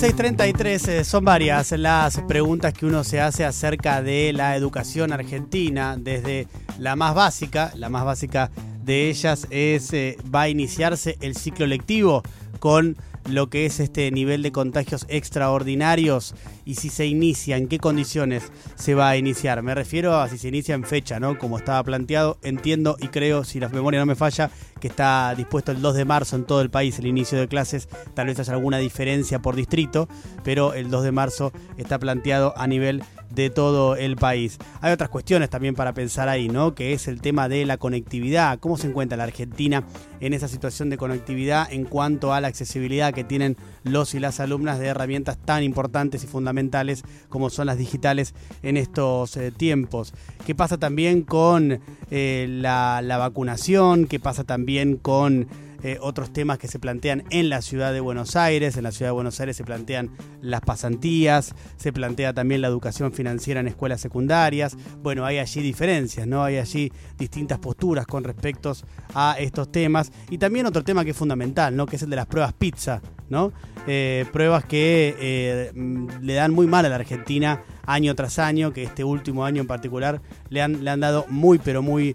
1633 eh, son varias las preguntas que uno se hace acerca de la educación argentina, desde la más básica, la más básica de ellas es, eh, ¿va a iniciarse el ciclo lectivo con lo que es este nivel de contagios extraordinarios y si se inicia, en qué condiciones se va a iniciar. Me refiero a si se inicia en fecha, ¿no? Como estaba planteado, entiendo y creo, si la memoria no me falla, que está dispuesto el 2 de marzo en todo el país el inicio de clases. Tal vez haya alguna diferencia por distrito, pero el 2 de marzo está planteado a nivel de todo el país. Hay otras cuestiones también para pensar ahí, ¿no? Que es el tema de la conectividad. ¿Cómo se encuentra la Argentina en esa situación de conectividad en cuanto a la accesibilidad que tienen los y las alumnas de herramientas tan importantes y fundamentales como son las digitales en estos eh, tiempos? ¿Qué pasa también con eh, la, la vacunación? ¿Qué pasa también con eh, otros temas que se plantean en la ciudad de Buenos Aires. En la ciudad de Buenos Aires se plantean las pasantías, se plantea también la educación financiera en escuelas secundarias. Bueno, hay allí diferencias, ¿no? Hay allí distintas posturas con respecto a estos temas. Y también otro tema que es fundamental, ¿no? Que es el de las pruebas pizza, ¿no? Eh, pruebas que eh, le dan muy mal a la Argentina año tras año, que este último año en particular le han, le han dado muy pero muy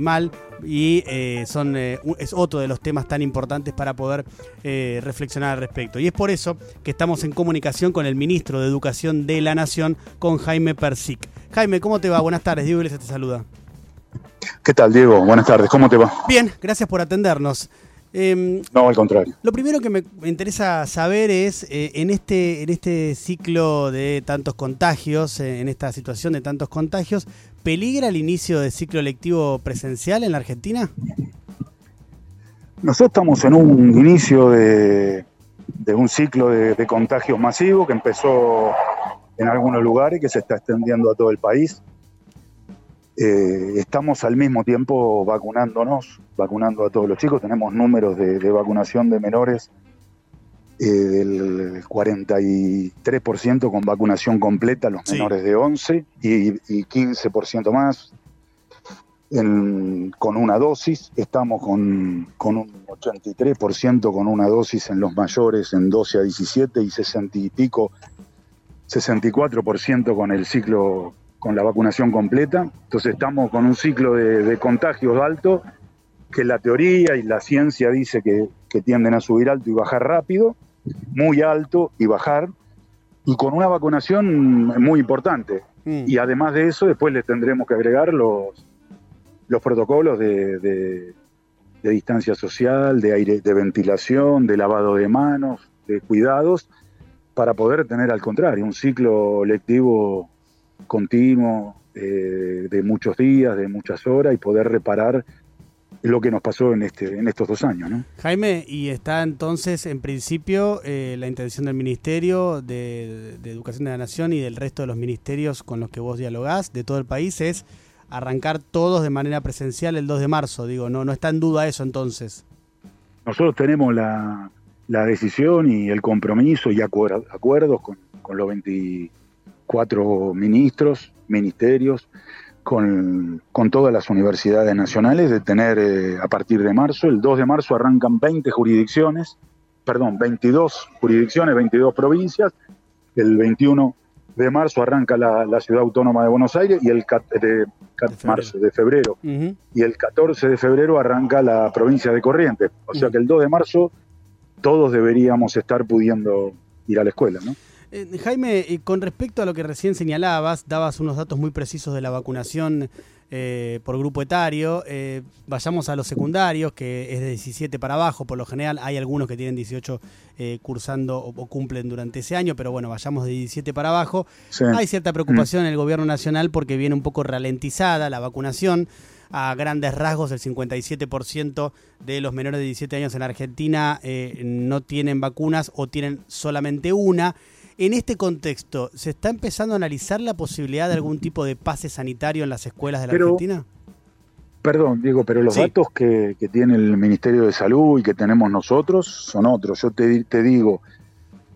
mal y eh, son, eh, es otro de los temas tan importantes para poder eh, reflexionar al respecto. Y es por eso que estamos en comunicación con el ministro de Educación de la Nación, con Jaime Persic. Jaime, ¿cómo te va? Buenas tardes, Diego Iglesias te saluda. ¿Qué tal, Diego? Buenas tardes, ¿cómo te va? Bien, gracias por atendernos. Em, no, al contrario. Lo primero que me interesa saber es, en, este, en este ciclo de tantos contagios, en esta situación de tantos contagios, ¿Peligra el inicio del ciclo lectivo presencial en la Argentina? Nosotros estamos en un inicio de, un ciclo de, contagios masivo que empezó en algunos lugares y que se está extendiendo a todo el país. Eh, estamos al mismo tiempo vacunándonos, vacunando a todos los chicos. Tenemos números de vacunación de menores eh, del 43% con vacunación completa, los menores de 11, y, 15% más con una dosis. Estamos con, con un 83% con una dosis en los mayores en 12 a 17 y 60 y pico, 64% con el ciclo, con la vacunación completa. Entonces estamos con un ciclo de, contagios alto que la teoría y la ciencia dice que, que tienden a subir alto y bajar rápido muy alto y bajar, y con una vacunación muy importante. Mm. Y además de eso, después le tendremos que agregar los, los protocolos de, de, distancia social, de aire, de ventilación, de lavado de manos, de cuidados, para poder tener al contrario un ciclo lectivo continuo eh, de muchos días, de muchas horas y poder reparar lo que nos pasó en, este, en estos dos años. ¿no? Jaime, y está entonces en principio eh, la intención del Ministerio de, Educación de la Nación y del resto de los ministerios con los que vos dialogás de todo el país es arrancar todos de manera presencial el 2 de marzo, digo, no, no está en duda eso entonces. Nosotros tenemos la, decisión y el compromiso y acuerdos con, con los 24 ministros, ministerios, con, todas las universidades nacionales de tener eh, a partir de marzo, el 2 de marzo arrancan 20 jurisdicciones, perdón, 22 jurisdicciones, 22 provincias, el 21 de marzo arranca la, ciudad autónoma de Buenos Aires y el de, marzo, de febrero, y el 14 de febrero arranca la provincia de Corrientes. O sea que el 2 de marzo todos deberíamos estar pudiendo ir a la escuela, ¿no? Eh, Jaime, con respecto a lo que recién señalabas, dabas unos datos muy precisos de la vacunación eh, por grupo etario. Eh, vayamos a los secundarios, que es de 17 para abajo, por lo general hay algunos que tienen 18 cursando o, cumplen durante ese año, pero bueno, vayamos de 17 para abajo. Hay cierta preocupación en el gobierno nacional porque viene un poco ralentizada la vacunación a grandes rasgos, el 57% de los menores de 17 años en Argentina no tienen vacunas o tienen solamente una. En este contexto, ¿se está empezando a analizar la posibilidad de algún tipo de pase sanitario en las escuelas de la Argentina? Perdón, Diego, pero los datos que, tiene el Ministerio de Salud y que tenemos nosotros son otros. Yo te, te digo,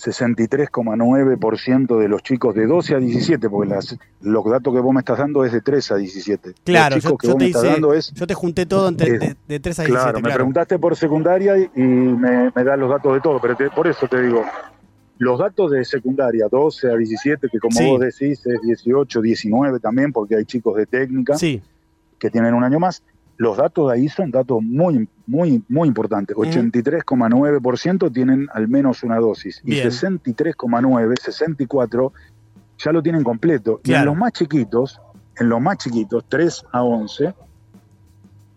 63,9% de los chicos de 12 a 17, porque las, los datos que vos me estás dando es de 3 a 17. Claro, yo, te yo te junté todo entre, de, de, 3 a 17. Claro, me preguntaste por secundaria y, me, me das los datos de todo, pero por eso te digo, Los datos de secundaria, 12 a 17, que como vos decís es 18, 19 también, porque hay chicos de técnica que tienen un año más. Los datos de ahí son datos muy, muy, muy importantes. 83,9% tienen al menos una dosis y 63,9, 64 ya lo tienen completo. Y en los más chiquitos, en los más chiquitos, 3 a 11,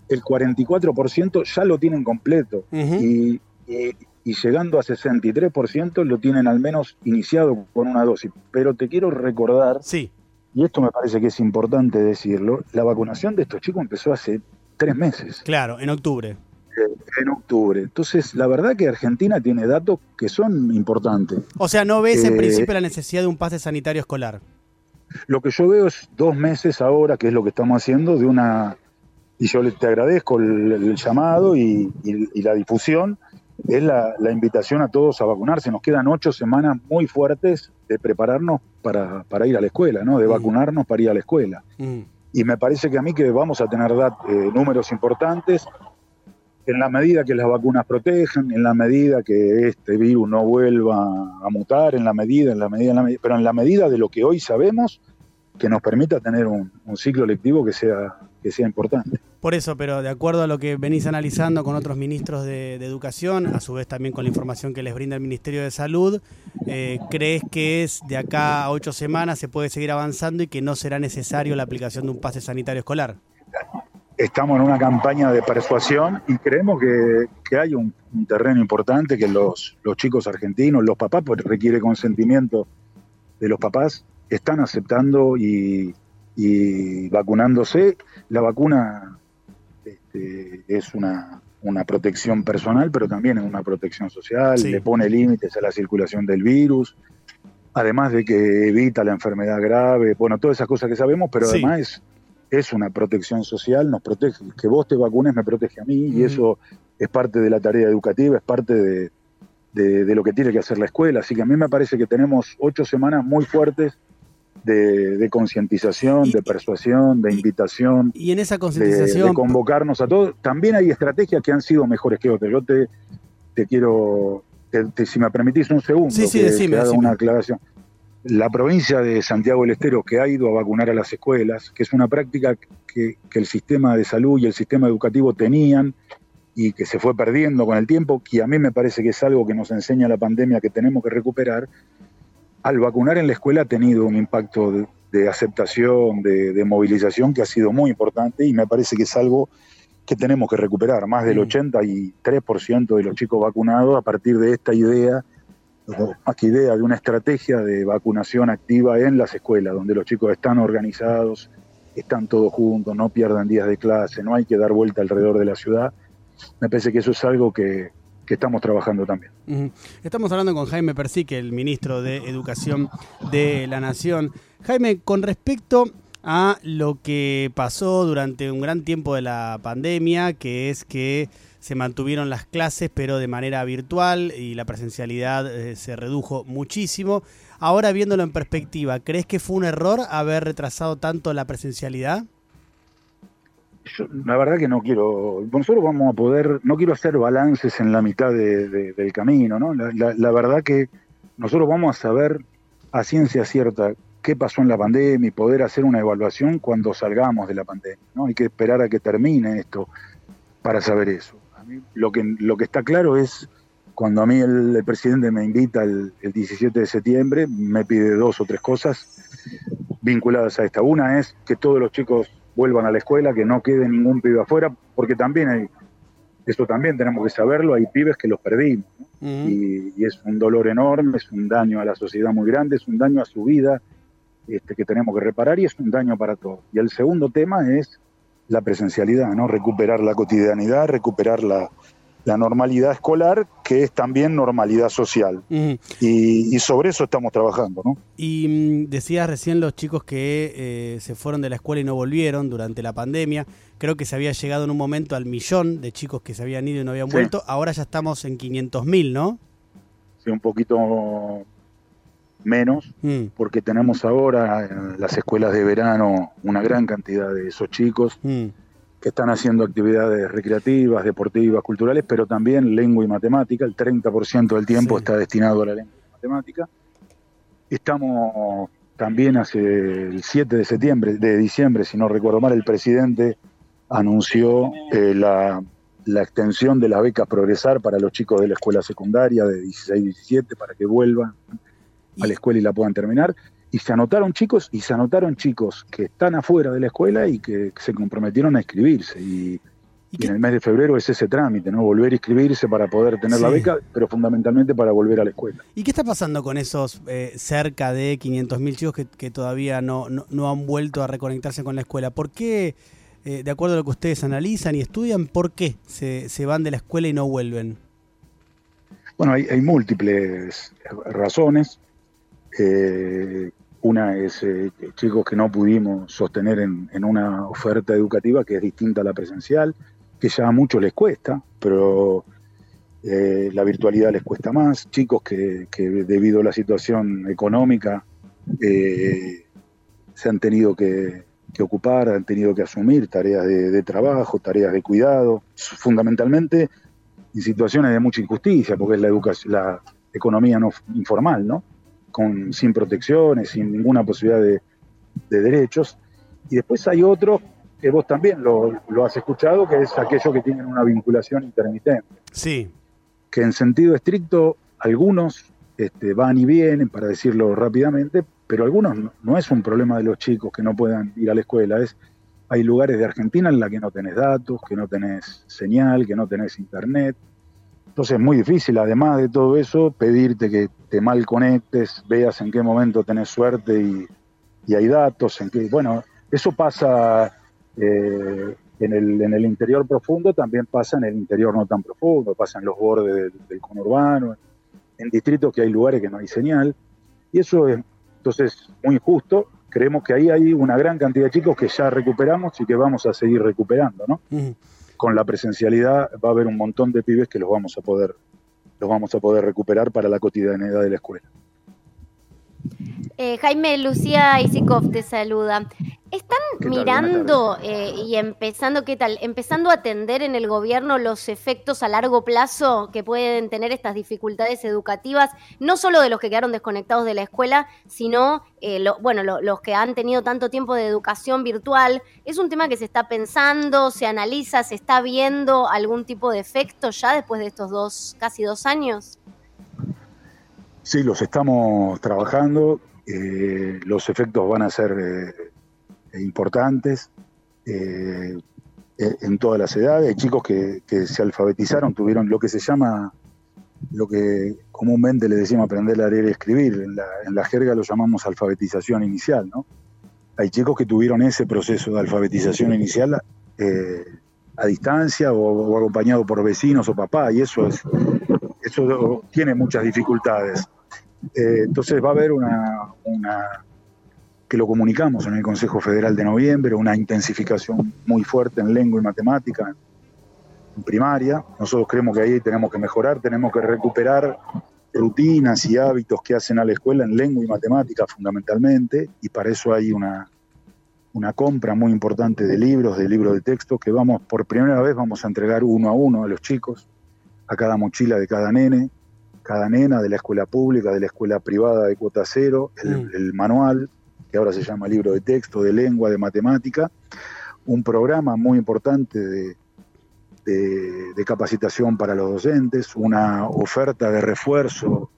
el 44% ya lo tienen completo. y, y llegando a 63% lo tienen al menos iniciado con una dosis. Pero te quiero recordar, sí. y esto me parece que es importante decirlo, la vacunación de estos chicos empezó hace tres meses. Claro, en octubre. Eh, en octubre. Entonces, la verdad que Argentina tiene datos que son importantes. O sea, ¿no ves en eh, principio la necesidad de un pase sanitario escolar? Lo que yo veo es dos meses ahora, que es lo que estamos haciendo, de una... Y yo te agradezco el, llamado y la difusión, es la, invitación a todos a vacunarse. Nos quedan ocho semanas muy fuertes de prepararnos para, ir a la escuela, ¿no? de mm. vacunarnos para ir a la escuela. Mm. Y me parece que a mí que vamos a tener eh, números importantes en la medida que las vacunas protejan, en la medida que este virus no vuelva a mutar, en la medida, en la medida, en la medida pero en la medida de lo que hoy sabemos que nos permita tener un, ciclo lectivo que sea, que sea importante. Por eso, pero de acuerdo a lo que venís analizando con otros ministros de, Educación, a su vez también con la información que les brinda el Ministerio de Salud, eh, ¿crees que es de acá a ocho semanas se puede seguir avanzando y que no será necesario la aplicación de un pase sanitario escolar? Estamos en una campaña de persuasión y creemos que, hay un, terreno importante que los, los chicos argentinos, los papás, pues requiere consentimiento de los papás, están aceptando y, vacunándose. La vacuna este, es una, protección personal, pero también es una protección social, le pone límites a la circulación del virus, además de que evita la enfermedad grave, bueno, todas esas cosas que sabemos, pero además es, una protección social, nos protege, que vos te vacunes me protege a mí y eso es parte de la tarea educativa, es parte de, de, lo que tiene que hacer la escuela, así que a mí me parece que tenemos ocho semanas muy fuertes de, concientización, de persuasión, de invitación. Y en esa concientización. De, convocarnos a todos. También hay estrategias que han sido mejores que otras. Yo te, te quiero, si me permitís un segundo, sí, sí, que, una aclaración. La provincia de Santiago del Estero, que ha ido a vacunar a las escuelas, que es una práctica que, que el sistema de salud y el sistema educativo tenían y que se fue perdiendo con el tiempo, que a mí me parece que es algo que nos enseña la pandemia que tenemos que recuperar, al vacunar en la escuela ha tenido un impacto de, aceptación, de, movilización que ha sido muy importante y me parece que es algo que tenemos que recuperar. Más del 83% mm. de los chicos vacunados a partir de esta idea, más que idea, de una estrategia de vacunación activa en las escuelas, donde los chicos están organizados, están todos juntos, no pierdan días de clase, no hay que dar vuelta alrededor de la ciudad. Me parece que eso es algo que, que estamos trabajando también. Estamos hablando con Jaime Persique, el ministro de Educación de la Nación. Jaime, con respecto a lo que pasó durante un gran tiempo de la pandemia, que es que se mantuvieron las clases pero de manera virtual y la presencialidad eh, se redujo muchísimo. Ahora viéndolo en perspectiva, ¿crees que fue un error haber retrasado tanto la presencialidad? La verdad que no quiero, nosotros vamos a poder, no quiero hacer balances en la mitad del camino, ¿no? La, verdad que nosotros vamos a saber a ciencia cierta qué pasó en la pandemia y poder hacer una evaluación cuando salgamos de la pandemia, ¿no? Hay que esperar a que termine esto para saber eso. lo, que, lo que está claro es, cuando a mí el, presidente me invita el, el 17 de septiembre, me pide dos o tres cosas vinculadas a esta. Una es que todos los chicos vuelvan a la escuela, que no quede ningún pibe afuera, porque también hay, eso también tenemos que saberlo, hay pibes que los perdimos, y, es un dolor enorme, es un daño a la sociedad muy grande, es un daño a su vida este, que tenemos que reparar y es un daño para todos. Y el segundo tema es la presencialidad, ¿no? Recuperar la cotidianidad, recuperar la, la normalidad escolar, que es también normalidad social. y, sobre eso estamos trabajando. ¿no? Y mm, decías recién los chicos que eh, se fueron de la escuela y no volvieron durante la pandemia. Creo que se había llegado en un momento al millón de chicos que se habían ido y no habían vuelto. Ahora ya estamos en 500 mil, ¿no? Sí, un poquito menos, mm. porque tenemos ahora en las escuelas de verano una gran cantidad de esos chicos. Mm que están haciendo actividades recreativas, deportivas, culturales, pero también lengua y matemática. El 30% del tiempo está destinado a la lengua y matemática. Estamos también hace el 7 de septiembre, de diciembre, si no recuerdo mal, el presidente anunció eh, la, la, extensión de las becas Progresar para los chicos de la escuela secundaria de 16 17 para que vuelvan a la escuela y la puedan terminar. Y se anotaron chicos, y se anotaron chicos que están afuera de la escuela y que se comprometieron a inscribirse. Y, en el mes de febrero es ese trámite, ¿no? Volver a inscribirse para poder tener la beca, pero fundamentalmente para volver a la escuela. ¿Y qué está pasando con esos eh, cerca de 500.000 chicos que, todavía no, no, han vuelto a reconectarse con la escuela? ¿Por qué, eh, de acuerdo a lo que ustedes analizan y estudian, por qué se, se van de la escuela y no vuelven? Bueno, hay, hay múltiples razones. Eh, una es eh, chicos que no pudimos sostener en, una oferta educativa que es distinta a la presencial, que ya a muchos les cuesta, pero eh, la virtualidad les cuesta más. Chicos que, debido a la situación económica se han tenido que, ocupar, han tenido que asumir tareas de, trabajo, tareas de cuidado, fundamentalmente en situaciones de mucha injusticia, porque es la educación, la economía no informal, ¿no? Con, sin protecciones, sin ninguna posibilidad de, derechos. Y después hay otro que vos también lo, has escuchado, que es aquello que tienen una vinculación intermitente. Sí. Que en sentido estricto, algunos este, van y vienen, para decirlo rápidamente, pero algunos no, es un problema de los chicos que no puedan ir a la escuela, es hay lugares de Argentina en la que no tenés datos, que no tenés señal, que no tenés internet, entonces es muy difícil, además de todo eso, pedirte que te mal conectes, veas en qué momento tenés suerte y, hay datos. En que, bueno, eso pasa eh, en, el, en el interior profundo, también pasa en el interior no tan profundo, pasa en los bordes del, conurbano, en distritos que hay lugares que no hay señal. Y eso es entonces muy injusto. Creemos que ahí hay una gran cantidad de chicos que ya recuperamos y que vamos a seguir recuperando, ¿no? con la presencialidad va a haber un montón de pibes que los vamos a poder, los vamos a poder recuperar para la cotidianidad de la escuela. Eh, Jaime, Lucía Isikov te saluda. ¿Están mirando eh, y empezando, qué tal? Empezando a atender en el gobierno los efectos a largo plazo que pueden tener estas dificultades educativas, no solo de los que quedaron desconectados de la escuela, sino, eh, bueno, los que han tenido tanto tiempo de educación virtual. ¿Es un tema que se está pensando, se analiza, se está viendo algún tipo de efecto ya después de estos dos, casi dos años? Sí, los estamos trabajando. Eh, los efectos van a ser importantes eh, e, en todas las edades. Chicos que, se alfabetizaron, tuvieron lo que se llama, lo que comúnmente le decimos aprender a leer y escribir. En la, jerga lo llamamos alfabetización inicial, ¿no? Hay chicos que tuvieron ese proceso de alfabetización inicial eh, a distancia o, acompañado por vecinos o papá, y eso es eso tiene muchas dificultades. Eh, entonces va a haber una que lo comunicamos en el Consejo Federal de noviembre, una intensificación muy fuerte en lengua y matemática en primaria. Nosotros creemos que ahí tenemos que mejorar, tenemos que recuperar rutinas y hábitos que hacen a la escuela en lengua y matemática fundamentalmente, y para eso hay una, una compra muy importante de libros, de libros de texto, que vamos, por primera vez vamos a entregar uno a uno a los chicos, a cada mochila de cada nene, cada nena de la escuela pública, de la escuela privada de cuota cero, el mm. manual, que ahora se llama libro de texto, de lengua, de matemática, un programa muy importante de, capacitación para los docentes, una oferta de refuerzo,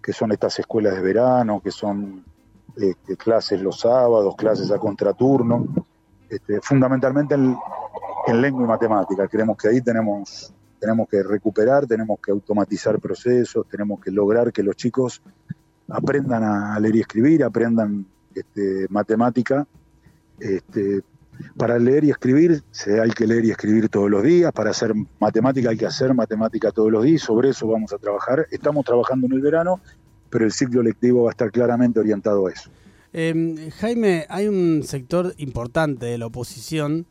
que son estas escuelas de verano, que son este, clases los sábados, clases a contraturno, este, fundamentalmente en, lengua y matemática. Creemos que ahí tenemos, tenemos que recuperar, tenemos que automatizar procesos, tenemos que lograr que los chicos aprendan a leer y escribir, aprendan este, matemática. Este, para leer y escribir hay que leer y escribir todos los días, para hacer matemática hay que hacer matemática todos los días, sobre eso vamos a trabajar. Estamos trabajando en el verano, pero el ciclo lectivo va a estar claramente orientado a eso. Em, Jaime, hay un sector importante de la oposición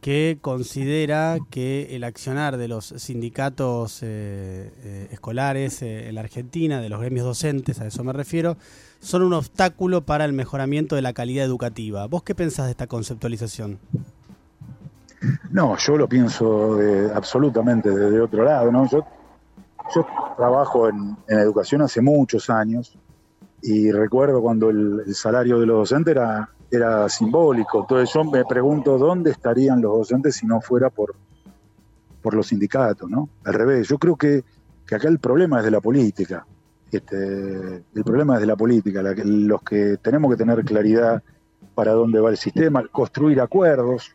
que considera que el accionar de los sindicatos eh, eh, escolares eh, en la Argentina, de los gremios docentes, a eso me refiero, son un obstáculo para el mejoramiento de la calidad educativa. ¿Vos qué pensás de esta conceptualización? No, yo lo pienso absolutamente desde otro lado. ¿no? Yo, yo trabajo en, educación hace muchos años y recuerdo cuando el, salario de los docentes era, era simbólico. Entonces yo me pregunto dónde estarían los docentes si no fuera por, por los sindicatos, ¿no? Al revés, yo creo que, que acá el problema es de la política. Este, el problema es de la política, los que tenemos que tener claridad para dónde va el sistema, construir acuerdos.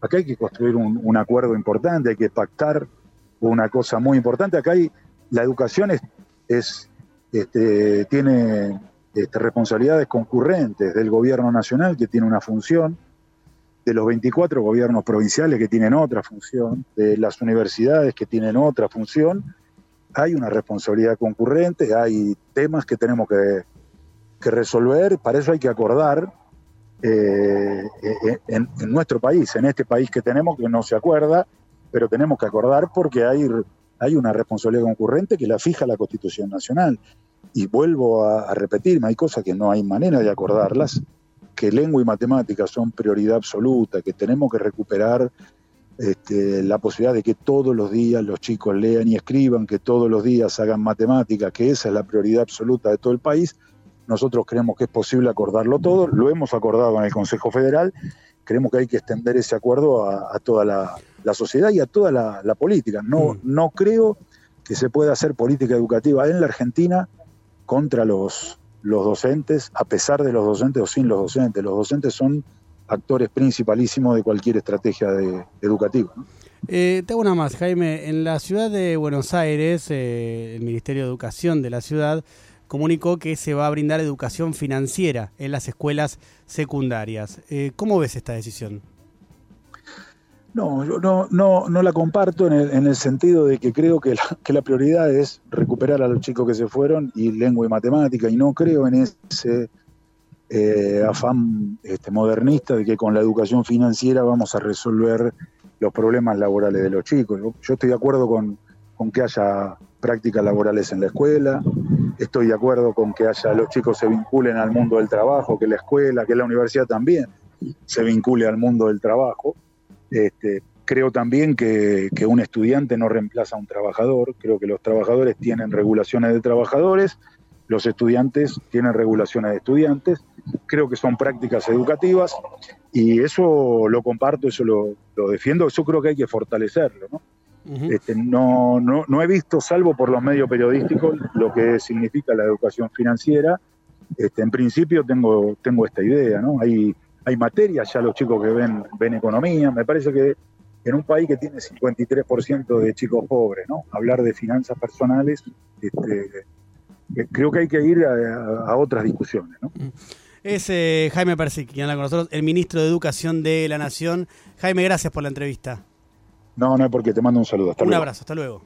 Acá hay que construir un, acuerdo importante, hay que pactar una cosa muy importante. Acá hay, la educación es, este, tiene este, responsabilidades concurrentes del gobierno nacional, que tiene una función, de los 24 gobiernos provinciales, que tienen otra función, de las universidades, que tienen otra función. Hay una responsabilidad concurrente, hay temas que tenemos que, resolver, para eso hay que acordar eh, eh, en, nuestro país, en este país que tenemos, que no se acuerda, pero tenemos que acordar porque hay, hay una responsabilidad concurrente que la fija la Constitución Nacional. Y vuelvo a, repetirme, hay cosas que no hay manera de acordarlas, que lengua y matemáticas son prioridad absoluta, que tenemos que recuperar este, la posibilidad de que todos los días los chicos lean y escriban, que todos los días hagan matemáticas, que esa es la prioridad absoluta de todo el país, nosotros creemos que es posible acordarlo todo, lo hemos acordado en el Consejo Federal, creemos que hay que extender ese acuerdo a, toda la, sociedad y a toda la, política. No, mm. no creo que se pueda hacer política educativa en la Argentina contra los, los docentes, a pesar de los docentes o sin los docentes. Los docentes son actores principalísimos de cualquier estrategia de, educativa. Eh, tengo una más, Jaime. En la ciudad de Buenos Aires, eh, el Ministerio de Educación de la ciudad comunicó que se va a brindar educación financiera en las escuelas secundarias. Eh, ¿Cómo ves esta decisión? No, yo no, no, no la comparto en el, en el, sentido de que creo que la, que la, prioridad es recuperar a los chicos que se fueron y lengua y matemática, y no creo en ese eh, afán este, modernista de que con la educación financiera vamos a resolver los problemas laborales de los chicos. Yo, estoy de acuerdo con, con que haya prácticas laborales en la escuela, estoy de acuerdo con que haya los chicos se vinculen al mundo del trabajo, que la escuela, que la universidad también se vincule al mundo del trabajo. Este, creo también que, un estudiante no reemplaza a un trabajador, creo que los trabajadores tienen regulaciones de trabajadores, los estudiantes tienen regulaciones de estudiantes, creo que son prácticas educativas y eso lo comparto, eso lo, lo defiendo, eso creo que hay que fortalecerlo. ¿no? este, no, no, no, he visto, salvo por los medios periodísticos, lo que significa la educación financiera. Este, en principio tengo, tengo esta idea, ¿no? Hay, hay materias ya los chicos que ven, ven economía. Me parece que en un país que tiene 53% de chicos pobres, ¿no? Hablar de finanzas personales, este, creo que hay que ir a, otras discusiones, ¿no? Es eh, Jaime Persic, quien habla con nosotros, el ministro de Educación de la Nación. Jaime, gracias por la entrevista. No, no es porque te mando un saludo. un abrazo, hasta luego.